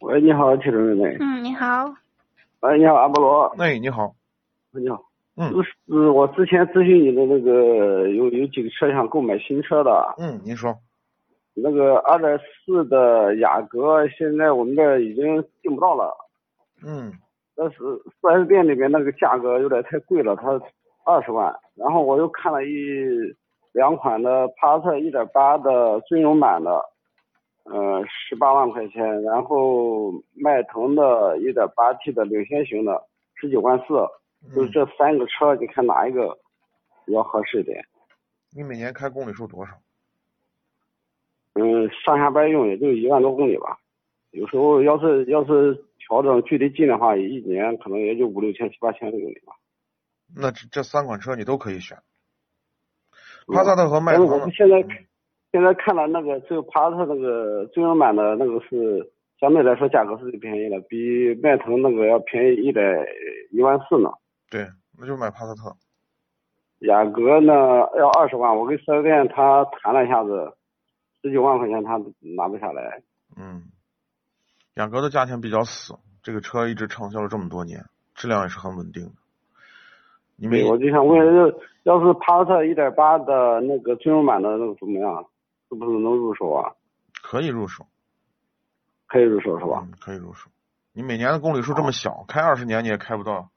喂，你好，铁中妹妹。嗯，你好。喂，你好，阿波罗。哎，你好。你好。嗯。就是我之前咨询你的那个有有几个车想购买新车的。嗯，您说。那个二点四的雅阁，现在我们这已经订不到了。嗯。但是四 S 店里面那个价格有点太贵了，它二十万。然后我又看了一两款的帕萨特一点八的尊荣版的。呃，十八万块钱，然后迈腾的一点八 T 的领先型的十九万四，就是这三个车，你看哪一个比较合适一点？你每年开公里数多少？嗯，上下班用也就一万多公里吧，有时候要是要是调整距离近的话，一年可能也就五六千七八千公里吧。那这这三款车你都可以选，帕萨特和迈腾。现在。现在看了那个只有帕萨特那个尊荣版的那个是相对来说价格是最便宜的，比迈腾那个要便宜一百一万四呢。对，那就买帕萨特。雅阁呢要二十万，我跟四 S 店他谈了一下子，十九万块钱他拿不下来。嗯，雅阁的价钱比较死，这个车一直畅销了这么多年，质量也是很稳定的。你没，我就想问，要要是帕萨特一点八的那个尊荣版的那个怎么样？是不是能入手啊？可以入手，可以入手是吧？嗯，可以入手。你每年的公里数这么小，开二十年你也开不到，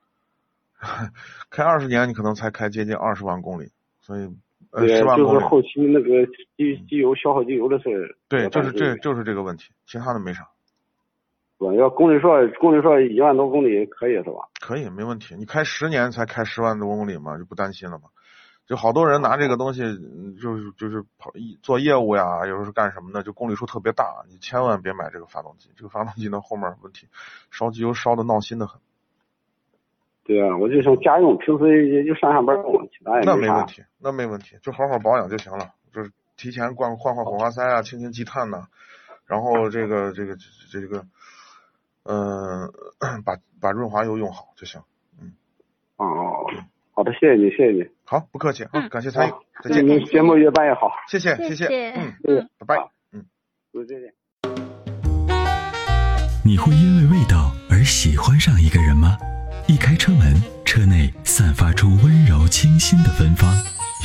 开二十年你可能才开接近二十万公里，所以呃十万公里。就是后期那个机机油消耗机油的事儿。对，就是这就是这个问题，其他的没啥。对，要公里数公里数一万多公里可以是吧？可以，没问题。你开十年才开十万多公里嘛，就不担心了嘛。就好多人拿这个东西，就是就是跑做业务呀，有时候是干什么的，就公里数特别大，你千万别买这个发动机。这个发动机呢，后面问题，烧机油烧的闹心的很。对啊，我就想家用，平时也就上下班用，其他也那没问题，那没问题，就好好保养就行了。就是提前换换换火花塞啊，清清积碳呐，然后这个这个这个，嗯，把把润滑油用好就行。嗯。哦。好的，谢谢你，谢谢你。好，不客气啊，感谢参与，再见。节目越办越好，谢谢，谢谢，嗯嗯，拜拜，嗯，再见。你会因为味道而喜欢上一个人吗？一开车门，车内散发出温柔清新的芬芳。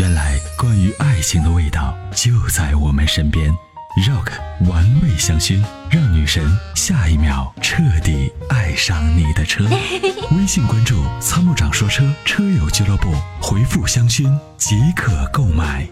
原来，关于爱情的味道就在我们身边。Rock 玩味香薰，让女神下一秒彻底爱上你的车。微信关注“参谋长说车”车友俱乐部，回复“香薰”即可购买。